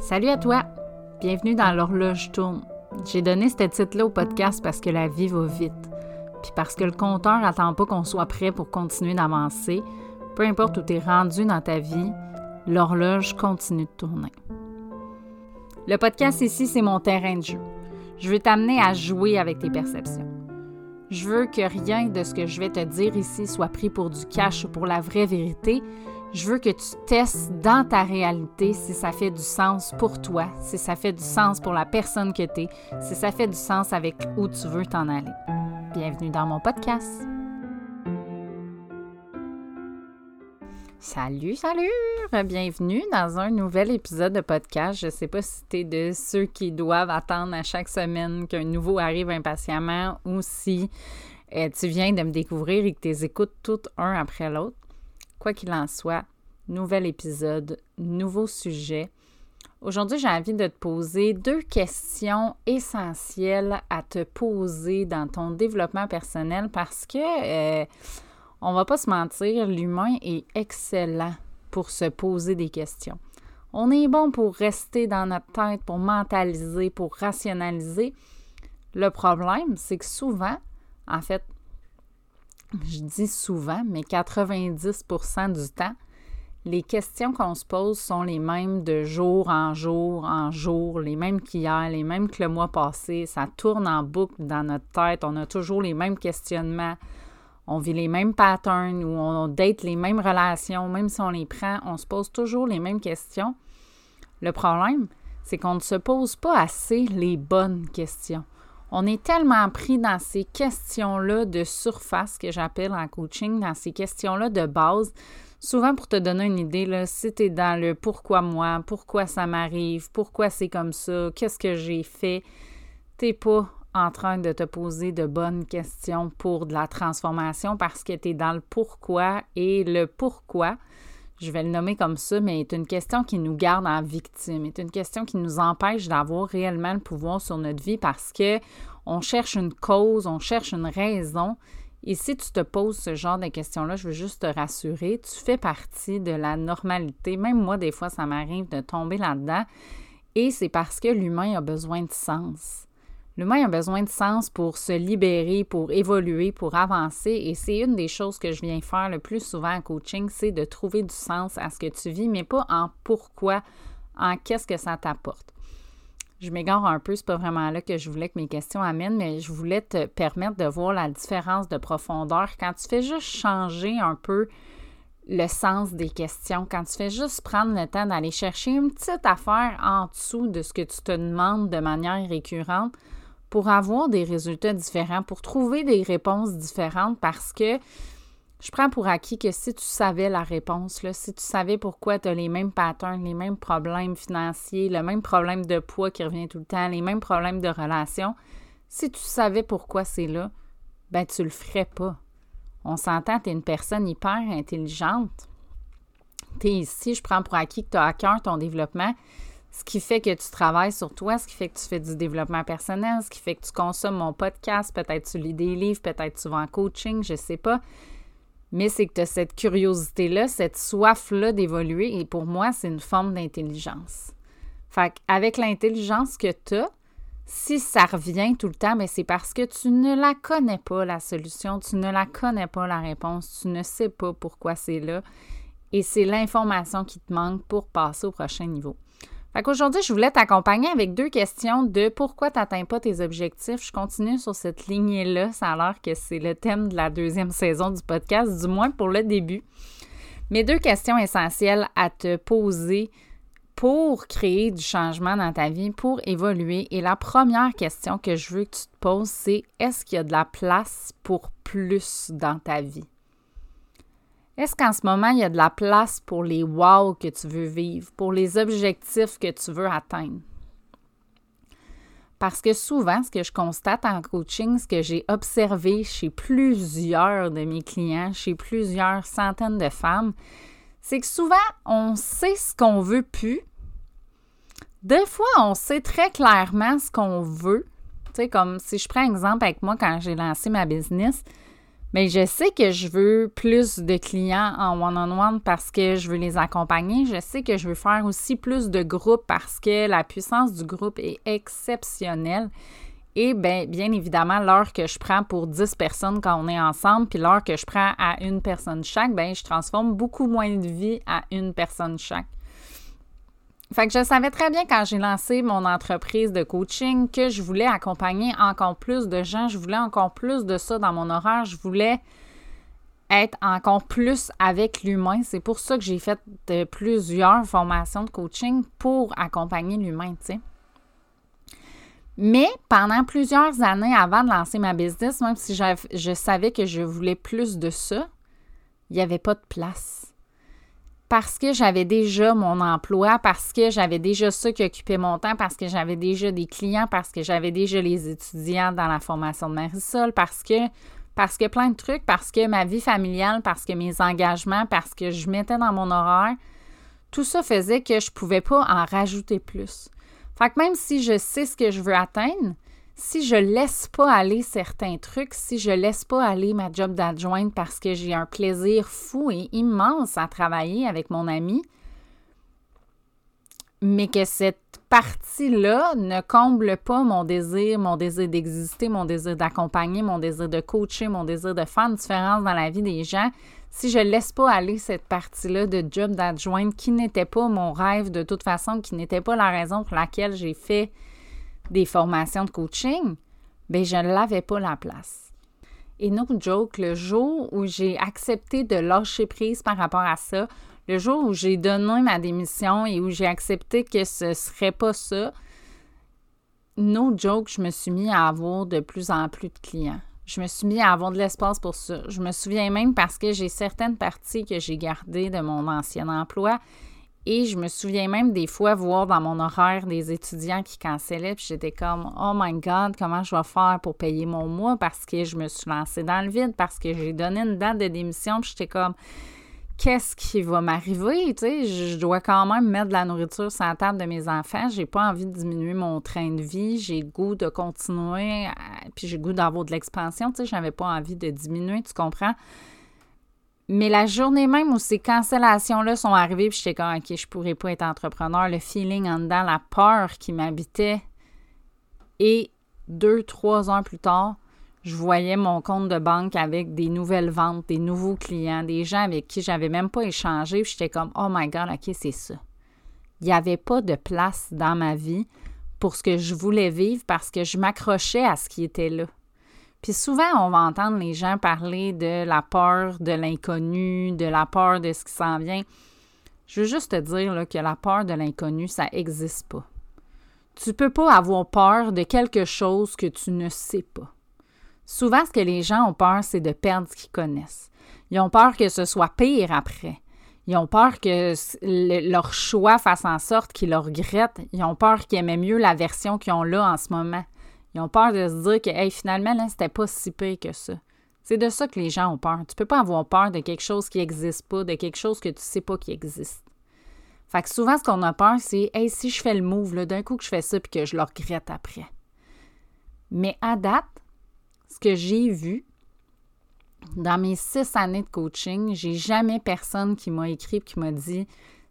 Salut à toi! Bienvenue dans l'horloge tourne. J'ai donné ce titre-là au podcast parce que la vie va vite. Puis parce que le compteur n'attend pas qu'on soit prêt pour continuer d'avancer. Peu importe où tu es rendu dans ta vie, l'horloge continue de tourner. Le podcast ici, c'est mon terrain de jeu. Je veux t'amener à jouer avec tes perceptions. Je veux que rien de ce que je vais te dire ici soit pris pour du cash ou pour la vraie vérité. Je veux que tu testes dans ta réalité si ça fait du sens pour toi, si ça fait du sens pour la personne que tu es, si ça fait du sens avec où tu veux t'en aller. Bienvenue dans mon podcast. Salut, salut! Bienvenue dans un nouvel épisode de podcast. Je ne sais pas si tu es de ceux qui doivent attendre à chaque semaine qu'un nouveau arrive impatiemment ou si euh, tu viens de me découvrir et que tu les écoutes toutes un après l'autre. Quoi qu'il en soit, nouvel épisode, nouveau sujet. Aujourd'hui, j'ai envie de te poser deux questions essentielles à te poser dans ton développement personnel parce que, euh, on va pas se mentir, l'humain est excellent pour se poser des questions. On est bon pour rester dans notre tête, pour mentaliser, pour rationaliser. Le problème, c'est que souvent, en fait, je dis souvent, mais 90% du temps, les questions qu'on se pose sont les mêmes de jour en jour en jour, les mêmes qu'hier, les mêmes que le mois passé. Ça tourne en boucle dans notre tête. On a toujours les mêmes questionnements. On vit les mêmes patterns ou on date les mêmes relations, même si on les prend, on se pose toujours les mêmes questions. Le problème, c'est qu'on ne se pose pas assez les bonnes questions. On est tellement pris dans ces questions-là de surface que j'appelle en coaching, dans ces questions-là de base. Souvent, pour te donner une idée, là, si tu es dans le pourquoi moi, pourquoi ça m'arrive, pourquoi c'est comme ça, qu'est-ce que j'ai fait, tu pas en train de te poser de bonnes questions pour de la transformation parce que tu es dans le pourquoi et le pourquoi je vais le nommer comme ça, mais est une question qui nous garde en victime, est une question qui nous empêche d'avoir réellement le pouvoir sur notre vie parce que on cherche une cause, on cherche une raison. Et si tu te poses ce genre de questions-là, je veux juste te rassurer, tu fais partie de la normalité. Même moi, des fois, ça m'arrive de tomber là-dedans. Et c'est parce que l'humain a besoin de sens. L'humain a besoin de sens pour se libérer, pour évoluer, pour avancer. Et c'est une des choses que je viens faire le plus souvent en coaching, c'est de trouver du sens à ce que tu vis, mais pas en pourquoi, en qu'est-ce que ça t'apporte. Je m'égare un peu, c'est pas vraiment là que je voulais que mes questions amènent, mais je voulais te permettre de voir la différence de profondeur quand tu fais juste changer un peu le sens des questions, quand tu fais juste prendre le temps d'aller chercher une petite affaire en dessous de ce que tu te demandes de manière récurrente, pour avoir des résultats différents, pour trouver des réponses différentes parce que je prends pour acquis que si tu savais la réponse, là, si tu savais pourquoi tu as les mêmes patterns, les mêmes problèmes financiers, le même problème de poids qui revient tout le temps, les mêmes problèmes de relation, si tu savais pourquoi c'est là, ben tu le ferais pas. On s'entend, tu es une personne hyper intelligente. Tu es ici, je prends pour acquis que tu as à cœur ton développement ce qui fait que tu travailles sur toi, ce qui fait que tu fais du développement personnel, ce qui fait que tu consommes mon podcast, peut-être tu lis des livres, peut-être tu vas en coaching, je ne sais pas. Mais c'est que tu as cette curiosité-là, cette soif-là d'évoluer, et pour moi, c'est une forme d'intelligence. Fait avec l'intelligence que tu as, si ça revient tout le temps, mais ben, c'est parce que tu ne la connais pas, la solution, tu ne la connais pas, la réponse, tu ne sais pas pourquoi c'est là. Et c'est l'information qui te manque pour passer au prochain niveau. Fait qu'aujourd'hui, je voulais t'accompagner avec deux questions de pourquoi tu n'atteins pas tes objectifs. Je continue sur cette lignée-là. Ça a l'air que c'est le thème de la deuxième saison du podcast, du moins pour le début. Mes deux questions essentielles à te poser pour créer du changement dans ta vie, pour évoluer. Et la première question que je veux que tu te poses, c'est est-ce qu'il y a de la place pour plus dans ta vie? Est-ce qu'en ce moment, il y a de la place pour les wow que tu veux vivre, pour les objectifs que tu veux atteindre? Parce que souvent, ce que je constate en coaching, ce que j'ai observé chez plusieurs de mes clients, chez plusieurs centaines de femmes, c'est que souvent, on sait ce qu'on veut plus. Des fois, on sait très clairement ce qu'on veut. Tu sais, comme si je prends un exemple avec moi quand j'ai lancé ma business, Mais je sais que je veux plus de clients en one-on-one parce que je veux les accompagner. Je sais que je veux faire aussi plus de groupes parce que la puissance du groupe est exceptionnelle. Et bien, bien évidemment, l'heure que je prends pour 10 personnes quand on est ensemble, puis l'heure que je prends à une personne chaque, bien, je transforme beaucoup moins de vie à une personne chaque. Fait que je savais très bien quand j'ai lancé mon entreprise de coaching que je voulais accompagner encore plus de gens, je voulais encore plus de ça dans mon horaire, je voulais être encore plus avec l'humain. C'est pour ça que j'ai fait plusieurs formations de coaching pour accompagner l'humain, tu sais. Mais pendant plusieurs années avant de lancer ma business, même si je savais que je voulais plus de ça, il n'y avait pas de place parce que j'avais déjà mon emploi, parce que j'avais déjà ça qui occupait mon temps, parce que j'avais déjà des clients, parce que j'avais déjà les étudiants dans la formation de Marisol, parce que parce que plein de trucs, parce que ma vie familiale, parce que mes engagements, parce que je mettais dans mon horaire, tout ça faisait que je ne pouvais pas en rajouter plus. Fait que même si je sais ce que je veux atteindre, si je laisse pas aller certains trucs, si je laisse pas aller ma job d'adjointe parce que j'ai un plaisir fou et immense à travailler avec mon ami, mais que cette partie-là ne comble pas mon désir, mon désir d'exister, mon désir d'accompagner, mon désir de coacher, mon désir de faire une différence dans la vie des gens, si je laisse pas aller cette partie-là de job d'adjointe qui n'était pas mon rêve de toute façon, qui n'était pas la raison pour laquelle j'ai fait des formations de coaching, bien, je l'avais pas la place. Et no joke, le jour où j'ai accepté de lâcher prise par rapport à ça, le jour où j'ai donné ma démission et où j'ai accepté que ce serait pas ça, no joke, je me suis mis à avoir de plus en plus de clients. Je me suis mis à avoir de l'espace pour ça. Je me souviens même parce que j'ai certaines parties que j'ai gardées de mon ancien emploi et je me souviens même des fois voir dans mon horaire des étudiants qui cancellaient, puis j'étais comme Oh my God, comment je vais faire pour payer mon mois parce que je me suis lancée dans le vide, parce que j'ai donné une date de démission, puis j'étais comme Qu'est-ce qui va m'arriver? Tu sais, je dois quand même mettre de la nourriture sur la table de mes enfants. J'ai pas envie de diminuer mon train de vie. J'ai goût de continuer, puis j'ai goût d'avoir de l'expansion. Tu sais, j'avais pas envie de diminuer, tu comprends? Mais la journée même où ces cancellations-là sont arrivées, puis j'étais comme, OK, je pourrais pas être entrepreneur, le feeling en dedans, la peur qui m'habitait. Et deux, trois heures plus tard, je voyais mon compte de banque avec des nouvelles ventes, des nouveaux clients, des gens avec qui j'avais même pas échangé. J'étais comme, oh my God, OK, c'est ça. Il n'y avait pas de place dans ma vie pour ce que je voulais vivre parce que je m'accrochais à ce qui était là. Puis souvent, on va entendre les gens parler de la peur de l'inconnu, de la peur de ce qui s'en vient. Je veux juste te dire que la peur de l'inconnu, ça n'existe pas. Tu ne peux pas avoir peur de quelque chose que tu ne sais pas. Souvent, ce que les gens ont peur, c'est de perdre ce qu'ils connaissent. Ils ont peur que ce soit pire après. Ils ont peur que leur choix fasse en sorte qu'ils le regrettent. Ils ont peur qu'ils aimaient mieux la version qu'ils ont là en ce moment. Ils ont peur de se dire que hey, finalement, là, c'était pas si pire que ça. C'est de ça que les gens ont peur. Tu peux pas avoir peur de quelque chose qui n'existe pas, de quelque chose que tu sais pas qui existe. Fait que souvent, ce qu'on a peur, c'est Hey, si je fais le move, d'un coup que je fais ça puis que je le regrette après. Mais à date, ce que j'ai vu, dans mes six années de coaching, j'ai jamais personne qui m'a écrit et qui m'a dit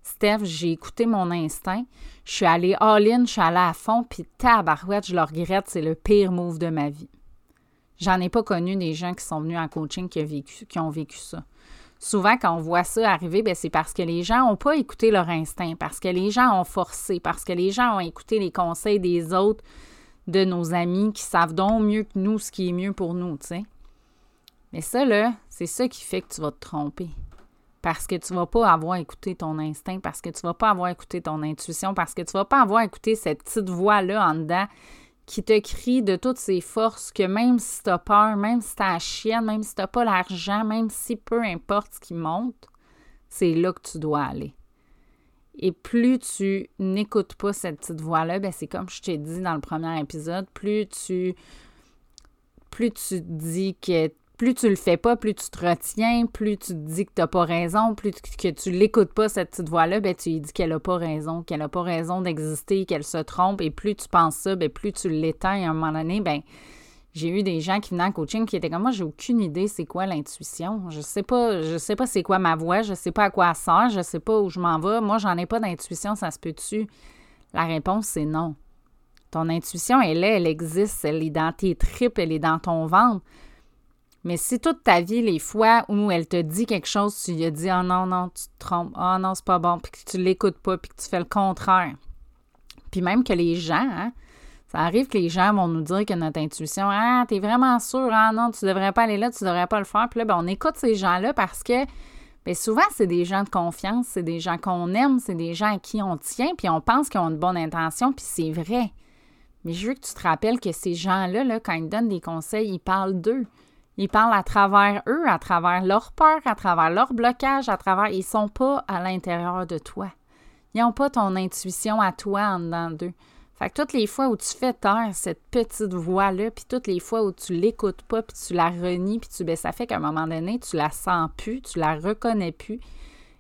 Steph, j'ai écouté mon instinct. Je suis allée all-in, je suis allée à fond, puis tabarouette, je le regrette, c'est le pire move de ma vie. J'en ai pas connu des gens qui sont venus en coaching qui, ont vécu, ça. Souvent, quand on voit ça arriver, ben, c'est parce que les gens n'ont pas écouté leur instinct, parce que les gens ont forcé, parce que les gens ont écouté les conseils des autres, de nos amis qui savent donc mieux que nous ce qui est mieux pour nous, tu. Mais ça, là, c'est ça qui fait que tu vas te tromper parce que tu vas pas avoir écouté ton instinct, parce que tu vas pas avoir écouté ton intuition, parce que tu vas pas avoir écouté cette petite voix-là en dedans qui te crie de toutes ses forces que même si tu as peur, même si tu as la chienne, même si tu n'as pas l'argent, même si peu importe ce qui monte, c'est là que tu dois aller. Et plus tu n'écoutes pas cette petite voix-là, ben c'est comme je t'ai dit dans le premier épisode, plus tu plus tu dis que plus tu le fais pas, plus tu te retiens, plus tu te dis que tu n'as pas raison, plus que tu l'écoutes pas, cette petite voix-là, ben, tu lui dis qu'elle n'a pas raison, qu'elle n'a pas raison d'exister, qu'elle se trompe, et plus tu penses ça, ben, plus tu l'éteins à un moment donné, ben, J'ai eu des gens qui venaient en coaching qui étaient comme moi, j'ai aucune idée c'est quoi l'intuition. Je sais pas, je sais pas c'est quoi ma voix, je sais pas à quoi elle sert, je sais pas où je m'en vais. Moi, j'en ai pas d'intuition, ça se peut-tu? La réponse, c'est non. Ton intuition, elle est, elle existe, elle est dans tes tripes, elle est dans ton ventre. Mais si toute ta vie, les fois où elle te dit quelque chose, tu lui as dit « Oh non, non, tu te trompes. Oh non, c'est pas bon. » puis que tu l'écoutes pas, puis que tu fais le contraire. Puis même que les gens, hein, ça arrive que les gens vont nous dire que notre intuition, ah, t'es vraiment sûr, ah non, tu devrais pas aller là, tu devrais pas le faire. Puis là, ben, on écoute ces gens-là parce que bien, souvent, c'est des gens de confiance, c'est des gens qu'on aime, c'est des gens à qui on tient, puis on pense qu'ils ont une bonne intention, puis c'est vrai. Mais je veux que tu te rappelles que ces gens-là, là, quand ils donnent des conseils, ils parlent d'eux. Ils parlent à travers eux, à travers leur peur, à travers leur blocage, à travers. Ils sont pas à l'intérieur de toi. Ils n'ont pas ton intuition à toi en dedans d'eux. Fait que toutes les fois où tu fais taire cette petite voix-là, puis toutes les fois où tu l'écoutes pas, puis tu la renies, puis tu, ben, ça fait qu'à un moment donné, tu la sens plus, tu la reconnais plus.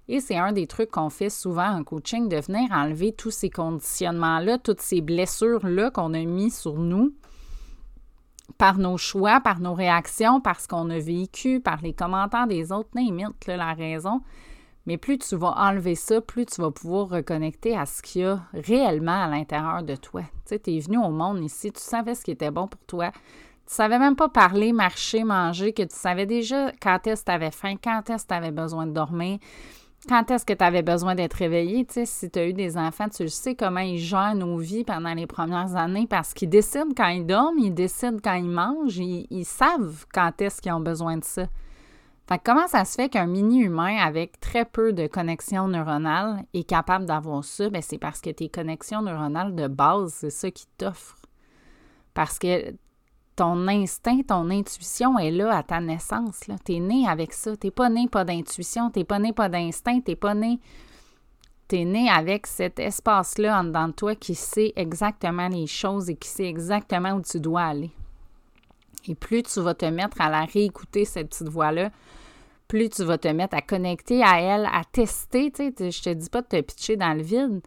Et c'est un des trucs qu'on fait souvent en coaching, de venir enlever tous ces conditionnements-là, toutes ces blessures-là qu'on a mis sur nous par nos choix, par nos réactions, par ce qu'on a vécu, par les commentaires des autres, n'importe la raison. Mais plus tu vas enlever ça, plus tu vas pouvoir reconnecter à ce qu'il y a réellement à l'intérieur de toi. Tu sais, es venu au monde ici, tu savais ce qui était bon pour toi. Tu savais même pas parler, marcher, manger, que tu savais déjà quand est-ce que tu avais faim, quand est-ce que tu avais besoin de dormir, quand est-ce que tu avais besoin d'être réveillé. Si tu as eu des enfants, tu sais comment ils gèrent nos vies pendant les premières années parce qu'ils décident quand ils dorment, ils décident quand ils mangent, ils, savent quand est-ce qu'ils ont besoin de ça. Fait comment ça se fait qu'un mini-humain avec très peu de connexions neuronales est capable d'avoir ça? Bien, c'est parce que tes connexions neuronales de base, c'est ça qui t'offre. Parce que ton instinct, ton intuition est là à ta naissance. Tu es né avec ça. Tu pas né pas d'intuition, tu pas né pas d'instinct, tu pas né. Tu né avec cet espace-là en dedans de toi qui sait exactement les choses et qui sait exactement où tu dois aller. Et plus tu vas te mettre à la réécouter, cette petite voix-là, plus tu vas te mettre à connecter à elle, à tester. Tu sais, je te dis pas de te pitcher dans le vide.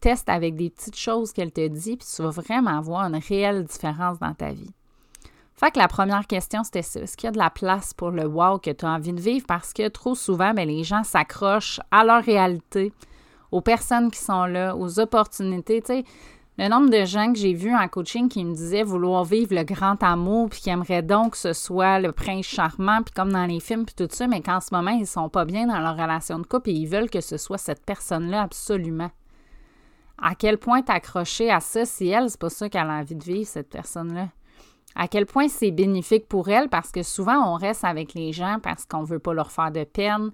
Teste avec des petites choses qu'elle te dit, puis tu vas vraiment voir une réelle différence dans ta vie. Fait que la première question, c'était ça. Est-ce qu'il y a de la place pour le wow que tu as envie de vivre? Parce que trop souvent, bien, les gens s'accrochent à leur réalité, aux personnes qui sont là, aux opportunités. Le nombre de gens que j'ai vus en coaching qui me disaient vouloir vivre le grand amour, puis qui aimeraient donc que ce soit le prince charmant, puis comme dans les films, puis tout ça, mais qu'en ce moment, ils sont pas bien dans leur relation de couple et ils veulent que ce soit cette personne-là absolument. À quel point t'accrocher à ça si elle, c'est pas ça qu'elle a envie de vivre, cette personne-là? À quel point c'est bénéfique pour elle parce que souvent on reste avec les gens parce qu'on veut pas leur faire de peine,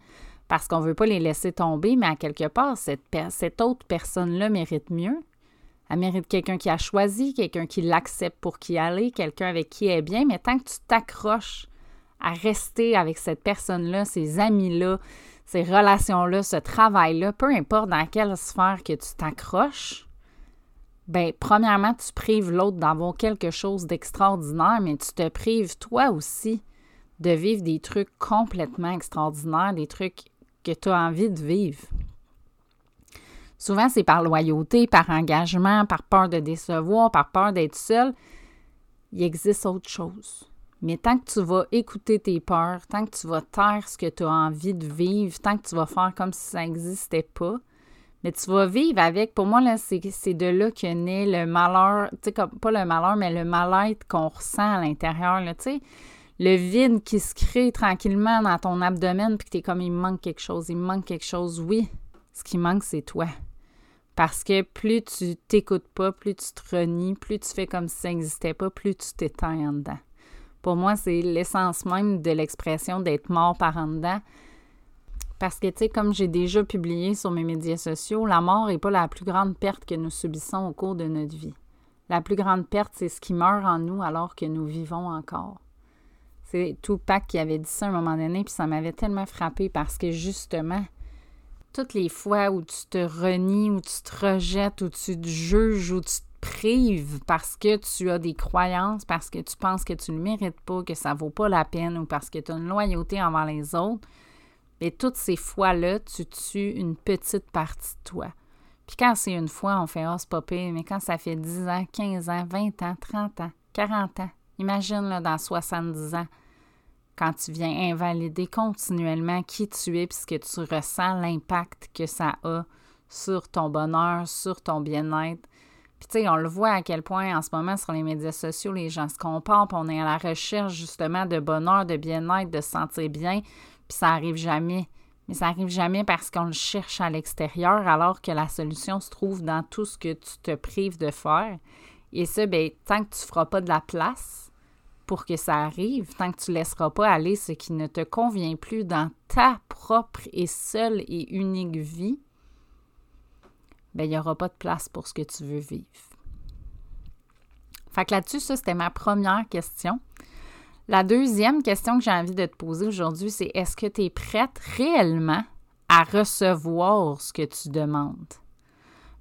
parce qu'on veut pas les laisser tomber, mais à quelque part, cette, cette autre personne-là mérite mieux. Elle mérite quelqu'un qui a choisi, quelqu'un qui l'accepte pour qui aller, quelqu'un avec qui elle est bien, mais tant que tu t'accroches à rester avec cette personne-là, ces amis-là, ces relations-là, ce travail-là, peu importe dans quelle sphère que tu t'accroches, ben premièrement, tu prives l'autre d'avoir quelque chose d'extraordinaire, mais tu te prives toi aussi de vivre des trucs complètement extraordinaires, des trucs que tu as envie de vivre. Souvent, c'est par loyauté, par engagement, par peur de décevoir, par peur d'être seul. Il existe autre chose. Mais tant que tu vas écouter tes peurs, tant que tu vas taire ce que tu as envie de vivre, tant que tu vas faire comme si ça n'existait pas, mais tu vas vivre avec. Pour moi, là, c'est, de là que naît le malheur, tu sais, pas le malheur, mais le mal-être qu'on ressent à l'intérieur, tu sais. Le vide qui se crée tranquillement dans ton abdomen, puis que tu es comme, il manque quelque chose, il me manque quelque chose. Oui, ce qui manque, c'est toi. Parce que plus tu t'écoutes pas, plus tu te renies, plus tu fais comme si ça n'existait pas, plus tu t'éteins en dedans. Pour moi, c'est l'essence même de l'expression d'être mort par en dedans. Parce que, tu sais, comme j'ai déjà publié sur mes médias sociaux, la mort n'est pas la plus grande perte que nous subissons au cours de notre vie. La plus grande perte, c'est ce qui meurt en nous alors que nous vivons encore. C'est Tupac qui avait dit ça à un moment donné, puis ça m'avait tellement frappé parce que justement, toutes les fois où tu te renies, où tu te rejettes, où tu te juges, où tu te prives parce que tu as des croyances, parce que tu penses que tu ne le mérites pas, que ça vaut pas la peine ou parce que tu as une loyauté envers les autres, mais toutes ces fois-là, tu tues une petite partie de toi. Puis quand c'est une fois, on fait « Ah, oh, c'est pas pire », mais quand ça fait 10 ans, 15 ans, 20 ans, 30 ans, 40 ans, Imagine là, dans 70 ans, quand tu viens invalider continuellement qui tu es, puisque tu ressens l'impact que ça a sur ton bonheur, sur ton bien-être. Puis tu sais, on le voit à quel point en ce moment sur les médias sociaux, les gens se comparent, on est à la recherche justement de bonheur, de bien-être, de se sentir bien, puis ça arrive jamais. Mais ça arrive jamais parce qu'on le cherche à l'extérieur, alors que la solution se trouve dans tout ce que tu te prives de faire. Et ça, bien, tant que tu ne feras pas de la place pour que ça arrive, tant que tu ne laisseras pas aller ce qui ne te convient plus dans ta propre et seule et unique vie, bien, il n'y aura pas de place pour ce que tu veux vivre. Fait que là-dessus, ça, c'était ma première question. La deuxième question que j'ai envie de te poser aujourd'hui, c'est est-ce que tu es prête réellement à recevoir ce que tu demandes?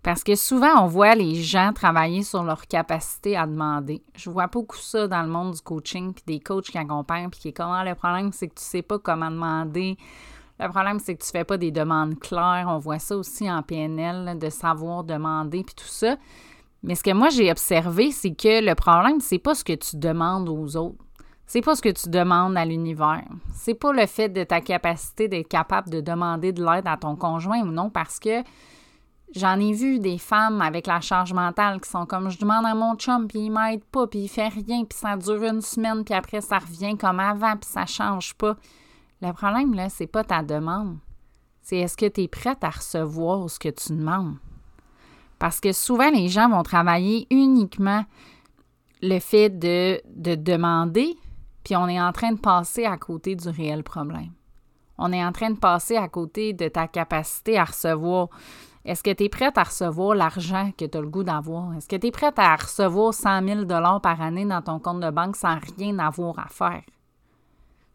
Parce que souvent, on voit les gens travailler sur leur capacité à demander. Je vois beaucoup ça dans le monde du coaching, puis des coachs qui accompagnent, puis qui est comment le problème, c'est que tu ne sais pas comment demander. Le problème, c'est que tu ne fais pas des demandes claires. On voit ça aussi en PNL, de savoir demander, puis tout ça. Mais ce que moi, j'ai observé, c'est que le problème, c'est pas ce que tu demandes aux autres. C'est pas ce que tu demandes à l'univers. C'est pas le fait de ta capacité d'être capable de demander de l'aide à ton conjoint ou non, parce que j'en ai vu des femmes avec la charge mentale qui sont comme je demande à mon chum, puis il m'aide pas, puis il fait rien, puis ça dure une semaine, puis après ça revient comme avant, puis ça change pas. Le problème, là, c'est pas ta demande. C'est est-ce que tu es prête à recevoir ce que tu demandes? Parce que souvent, les gens vont travailler uniquement le fait de, de demander, puis on est en train de passer à côté du réel problème. On est en train de passer à côté de ta capacité à recevoir. Est-ce que tu es prête à recevoir l'argent que tu as le goût d'avoir? Est-ce que tu es prête à recevoir 100 000 par année dans ton compte de banque sans rien avoir à faire?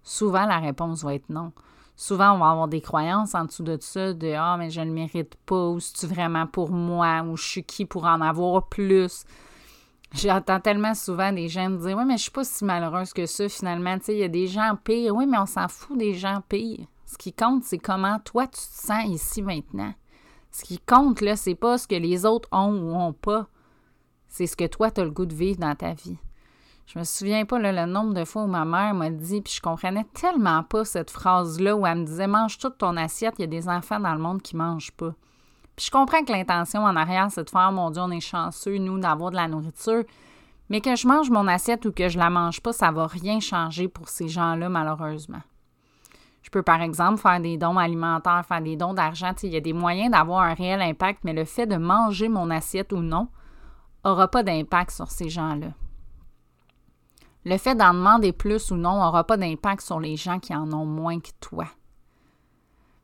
Souvent, la réponse va être non. Souvent, on va avoir des croyances en dessous de ça, de Ah, mais je ne le mérite pas, ou c'est-tu vraiment pour moi, ou je suis qui pour en avoir plus. J'entends tellement souvent des gens me dire Oui, mais je suis pas si malheureuse que ça, finalement. Il y a des gens pires. Oui, mais on s'en fout des gens pires. Ce qui compte, c'est comment toi tu te sens ici maintenant. Ce qui compte, là, c'est pas ce que les autres ont ou ont pas. C'est ce que toi, tu as le goût de vivre dans ta vie. Je me souviens pas le nombre de fois où ma mère m'a dit, puis je comprenais tellement pas cette phrase-là où elle me disait Mange toute ton assiette, il y a des enfants dans le monde qui mangent pas je comprends que l'intention en arrière, c'est de faire, mon Dieu, on est chanceux, nous, d'avoir de la nourriture. Mais que je mange mon assiette ou que je la mange pas, ça va rien changer pour ces gens-là, malheureusement. Je peux, par exemple, faire des dons alimentaires, faire des dons d'argent. Il y a des moyens d'avoir un réel impact, mais le fait de manger mon assiette ou non n'aura pas d'impact sur ces gens-là. Le fait d'en demander plus ou non n'aura pas d'impact sur les gens qui en ont moins que toi.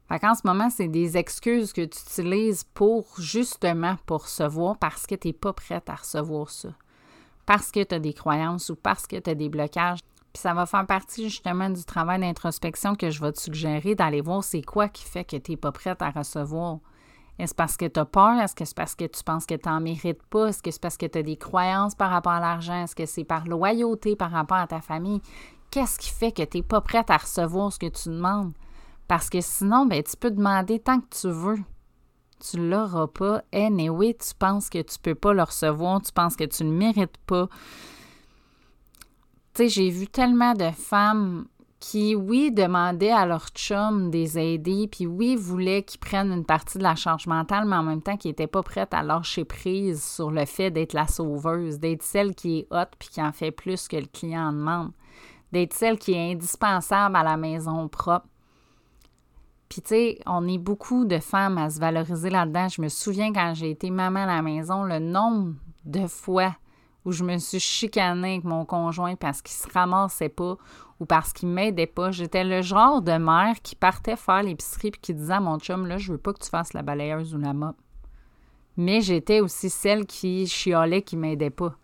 Fait qu'en ce moment, c'est des excuses que tu utilises pour justement pour recevoir parce que tu n'es pas prête à recevoir ça. Parce que tu as des croyances ou parce que tu as des blocages. Puis ça va faire partie justement du travail d'introspection que je vais te suggérer d'aller voir c'est quoi qui fait que tu n'es pas prête à recevoir. Est-ce parce que tu as peur? Est-ce que c'est parce que tu penses que tu n'en mérites pas? Est-ce que c'est parce que tu as des croyances par rapport à l'argent? Est-ce que c'est par loyauté par rapport à ta famille? Qu'est-ce qui fait que tu n'es pas prête à recevoir ce que tu demandes? Parce que sinon, ben, tu peux demander tant que tu veux. Tu ne l'auras pas. Eh, mais oui, tu penses que tu ne peux pas le recevoir, tu penses que tu ne mérites pas. Tu sais, j'ai vu tellement de femmes qui, oui, demandaient à leur chum des aider, puis oui, voulaient qu'ils prennent une partie de la charge mentale, mais en même temps qui n'étaient pas prêtes à lâcher prise sur le fait d'être la sauveuse, d'être celle qui est haute puis qui en fait plus que le client demande, d'être celle qui est indispensable à la maison propre. Puis, tu sais, on est beaucoup de femmes à se valoriser là-dedans. Je me souviens quand j'ai été maman à la maison, le nombre de fois où je me suis chicanée avec mon conjoint parce qu'il se ramassait pas ou parce qu'il m'aidait pas. J'étais le genre de mère qui partait faire l'épicerie puis qui disait à mon chum, là, je veux pas que tu fasses la balayeuse ou la mop. Mais j'étais aussi celle qui chialait, qui m'aidait pas.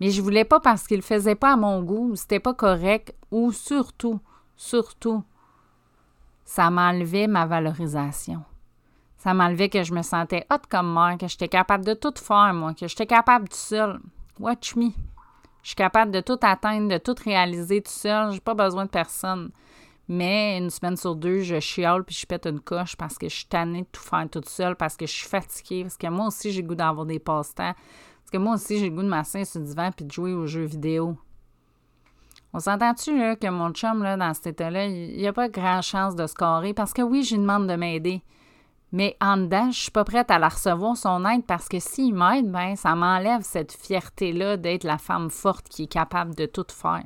Mais je voulais pas parce qu'il le faisait pas à mon goût, c'était pas correct, ou surtout, surtout, ça m'enlevait ma valorisation. Ça m'enlevait que je me sentais haute comme mère, que j'étais capable de tout faire, moi, que j'étais capable tout seul. Watch me. Je suis capable de tout atteindre, de tout réaliser tout seul. J'ai pas besoin de personne. Mais une semaine sur deux, je chiale puis je pète une coche parce que je suis tannée de tout faire toute seule, parce que je suis fatiguée, parce que moi aussi, j'ai le goût d'avoir des passe-temps. Parce que moi aussi, j'ai le goût de m'asseoir sur le divan puis de jouer aux jeux vidéo. On s'entend-tu que mon chum, là, dans cet état-là, il n'y a pas grand chance de scorer parce que oui, j'ai demande de m'aider. Mais en dedans, je suis pas prête à la recevoir, son aide, parce que s'il m'aide, ben, ça m'enlève cette fierté-là d'être la femme forte qui est capable de tout faire.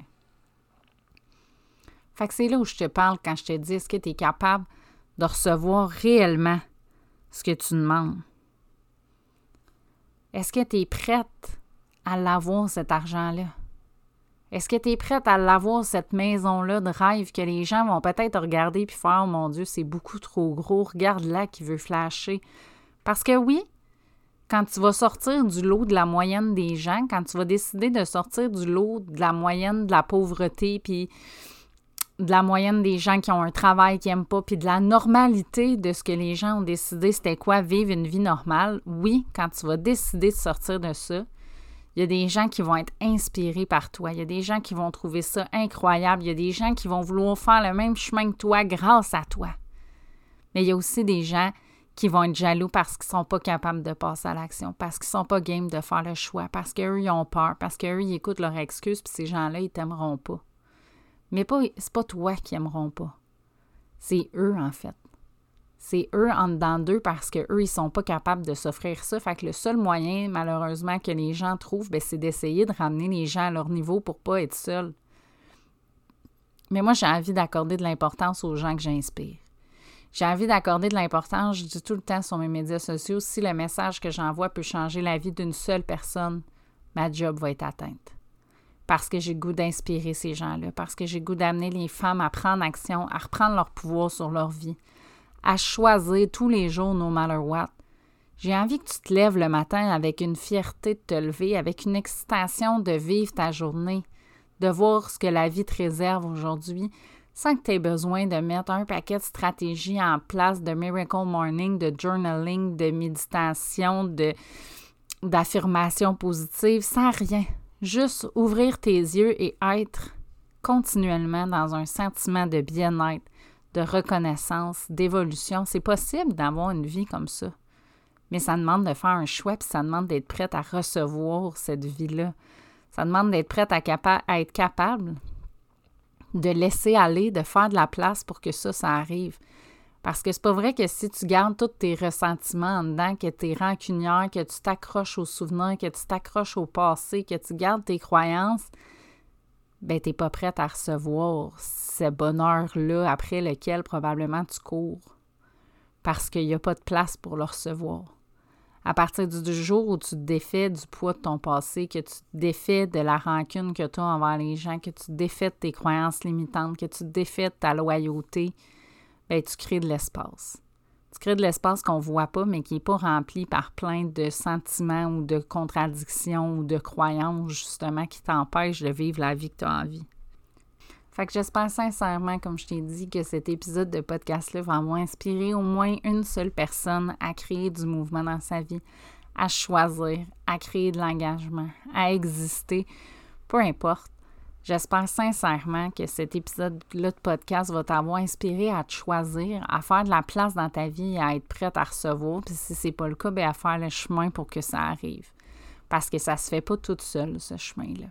Fait que c'est là où je te parle quand je te dis est-ce que tu es capable de recevoir réellement ce que tu demandes? Est-ce que tu es prête à l'avoir, cet argent-là? Est-ce que tu es prête à l'avoir, cette maison-là de rêve que les gens vont peut-être regarder puis faire oh mon Dieu, c'est beaucoup trop gros, regarde-la qui veut flasher. Parce que oui, quand tu vas sortir du lot de la moyenne des gens, quand tu vas décider de sortir du lot de la moyenne de la pauvreté, puis de la moyenne des gens qui ont un travail qu'ils n'aiment pas, puis de la normalité de ce que les gens ont décidé c'était quoi vivre une vie normale, oui, quand tu vas décider de sortir de ça, il y a des gens qui vont être inspirés par toi, il y a des gens qui vont trouver ça incroyable, il y a des gens qui vont vouloir faire le même chemin que toi grâce à toi. Mais il y a aussi des gens qui vont être jaloux parce qu'ils ne sont pas capables de passer à l'action, parce qu'ils ne sont pas game de faire le choix, parce qu'eux, ils ont peur, parce qu'eux, ils écoutent leurs excuses, puis ces gens-là, ils t'aimeront pas. Mais pas, c'est pas toi qui aimeront pas. C'est eux, en fait. C'est eux en dedans d'eux parce qu'eux, ils sont pas capables de s'offrir ça. Fait que le seul moyen, malheureusement, que les gens trouvent, ben, c'est d'essayer de ramener les gens à leur niveau pour pas être seuls. Mais moi, j'ai envie d'accorder de l'importance aux gens que j'inspire. J'ai envie d'accorder de l'importance, je dis tout le temps sur mes médias sociaux, si le message que j'envoie peut changer la vie d'une seule personne, ma job va être atteinte parce que j'ai goût d'inspirer ces gens-là, parce que j'ai goût d'amener les femmes à prendre action, à reprendre leur pouvoir sur leur vie, à choisir tous les jours, no matter what. J'ai envie que tu te lèves le matin avec une fierté de te lever, avec une excitation de vivre ta journée, de voir ce que la vie te réserve aujourd'hui, sans que tu aies besoin de mettre un paquet de stratégies en place de Miracle Morning, de journaling, de méditation, de d'affirmation positive, sans rien. Juste ouvrir tes yeux et être continuellement dans un sentiment de bien-être, de reconnaissance, d'évolution. C'est possible d'avoir une vie comme ça. Mais ça demande de faire un choix, puis ça demande d'être prête à recevoir cette vie-là. Ça demande d'être prête à, être capable de laisser aller, de faire de la place pour que ça, ça arrive. Parce que c'est pas vrai que si tu gardes tous tes ressentiments en dedans, que tu es rancunière, que tu t'accroches aux souvenirs, que tu t'accroches au passé, que tu gardes tes croyances, ben t'es pas prête à recevoir ce bonheur-là après lequel probablement tu cours. Parce qu'il n'y a pas de place pour le recevoir. À partir du jour où tu te défais du poids de ton passé, que tu te défais de la rancune que tu as envers les gens, que tu te défais de tes croyances limitantes, que tu te défais de ta loyauté, ben, tu crées de l'espace. Tu crées de l'espace qu'on ne voit pas, mais qui n'est pas rempli par plein de sentiments ou de contradictions ou de croyances, justement, qui t'empêchent de vivre la vie que tu as envie. Fait que j'espère sincèrement, comme je t'ai dit, que cet épisode de podcast-là va moins inspirer au moins une seule personne à créer du mouvement dans sa vie, à choisir, à créer de l'engagement, à exister, peu importe. J'espère sincèrement que cet épisode-là de podcast va t'avoir inspiré à te choisir, à faire de la place dans ta vie, à être prête à recevoir. Puis si c'est pas le cas, bien à faire le chemin pour que ça arrive. Parce que ça se fait pas toute seule, ce chemin-là.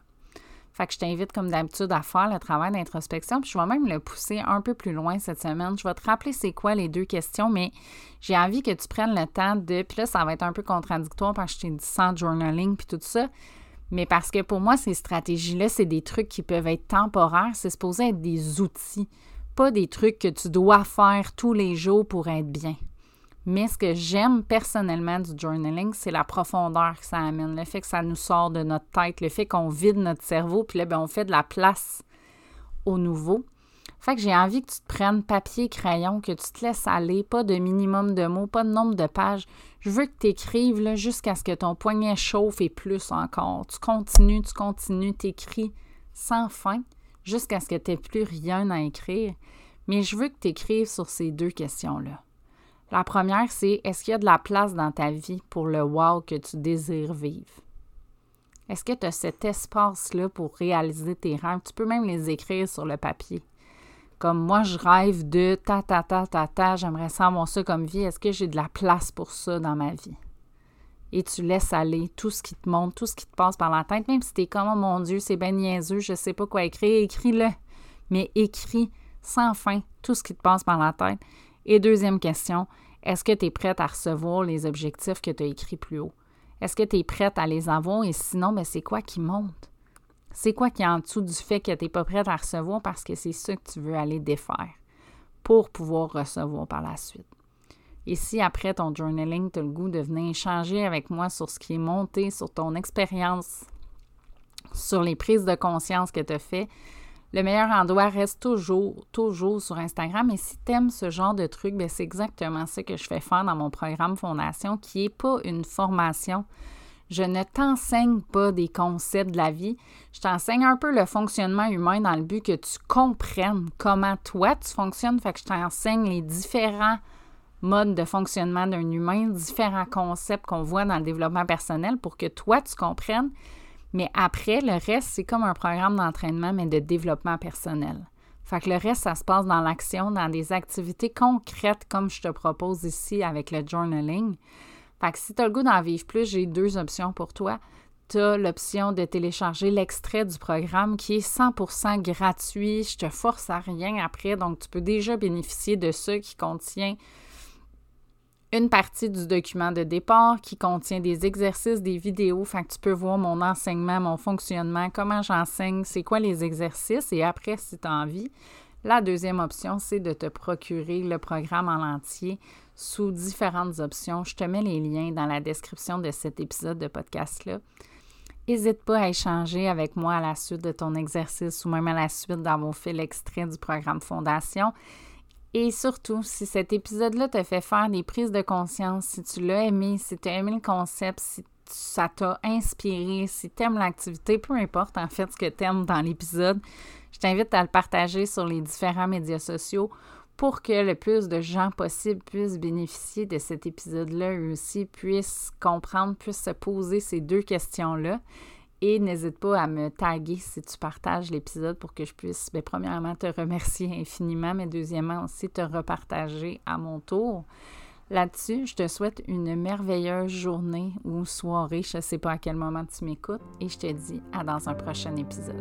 Fait que je t'invite, comme d'habitude, à faire le travail d'introspection. Puis je vais même le pousser un peu plus loin cette semaine. Je vais te rappeler c'est quoi les deux questions, mais j'ai envie que tu prennes le temps de. Puis là, ça va être un peu contradictoire parce que je t'ai dit sans journaling puis tout ça. Mais parce que pour moi, ces stratégies-là, c'est des trucs qui peuvent être temporaires. C'est supposé être des outils, pas des trucs que tu dois faire tous les jours pour être bien. Mais ce que j'aime personnellement du journaling, c'est la profondeur que ça amène, le fait que ça nous sort de notre tête, le fait qu'on vide notre cerveau, puis là, ben, on fait de la place au nouveau. Fait que j'ai envie que tu te prennes papier, crayon, que tu te laisses aller, pas de minimum de mots, pas de nombre de pages. Je veux que tu écrives jusqu'à ce que ton poignet chauffe et plus encore. Tu continues, tu continues, tu écris sans fin jusqu'à ce que tu n'aies plus rien à écrire. Mais je veux que tu écrives sur ces deux questions-là. La première, c'est est-ce qu'il y a de la place dans ta vie pour le wow que tu désires vivre? Est-ce que tu as cet espace-là pour réaliser tes rêves? Tu peux même les écrire sur le papier. Comme moi, je rêve de ta, ta, ta, ta, ta, j'aimerais savoir ça comme vie. Est-ce que j'ai de la place pour ça dans ma vie? et tu laisses aller tout ce qui te monte, tout ce qui te passe par la tête, même si tu es comme oh mon Dieu, c'est bien niaiseux, je sais pas quoi écrire, écris-le. Mais écris sans fin tout ce qui te passe par la tête. Et deuxième question, est-ce que tu es prête à recevoir les objectifs que tu as écrits plus haut? Est-ce que tu es prête à les avoir? Et sinon, ben, c'est quoi qui monte? C'est quoi qui est en dessous du fait que tu n'es pas prête à recevoir parce que c'est ça que tu veux aller défaire pour pouvoir recevoir par la suite? Et si après ton journaling, tu as le goût de venir échanger avec moi sur ce qui est monté, sur ton expérience, sur les prises de conscience que tu as fait, le meilleur endroit reste toujours, toujours sur Instagram. Et si tu aimes ce genre de truc, ben, c'est exactement ça que je fais faire dans mon programme Fondation, qui n'est pas une formation. Je ne t'enseigne pas des concepts de la vie. Je t'enseigne un peu le fonctionnement humain dans le but que tu comprennes comment toi tu fonctionnes. Fait que je t'enseigne les différents modes de fonctionnement d'un humain, différents concepts qu'on voit dans le développement personnel pour que toi tu comprennes mais après, le reste, c'est comme un programme d'entraînement, mais de développement personnel. Fait que le reste, ça se passe dans l'action, dans des activités concrètes comme je te propose ici avec le journaling. Fait que si tu as le goût d'en vivre plus, j'ai deux options pour toi. Tu as l'option de télécharger l'extrait du programme qui est 100% gratuit. Je te force à rien après, donc tu peux déjà bénéficier de ce qui contient une partie du document de départ qui contient des exercices, des vidéos. Fait que tu peux voir mon enseignement, mon fonctionnement, comment j'enseigne, c'est quoi les exercices. Et après, si tu as envie, la deuxième option, c'est de te procurer le programme en entier sous différentes options. Je te mets les liens dans la description de cet épisode de podcast-là. N'hésite pas à échanger avec moi à la suite de ton exercice ou même à la suite d'avoir fait l'extrait du programme Fondation. Et surtout, si cet épisode-là te fait faire des prises de conscience, si tu l'as aimé, si tu as aimé le concept, si ça t'a inspiré, si tu aimes l'activité, peu importe en fait ce que tu aimes dans l'épisode, je t'invite à le partager sur les différents médias sociaux pour que le plus de gens possible puissent bénéficier de cet épisode-là, eux aussi puissent comprendre, puissent se poser ces deux questions-là. Et n'hésite pas à me taguer si tu partages l'épisode pour que je puisse, bien, premièrement, te remercier infiniment, mais deuxièmement aussi te repartager à mon tour. Là-dessus, je te souhaite une merveilleuse journée ou soirée. Je ne sais pas à quel moment tu m'écoutes et je te dis à dans un prochain épisode.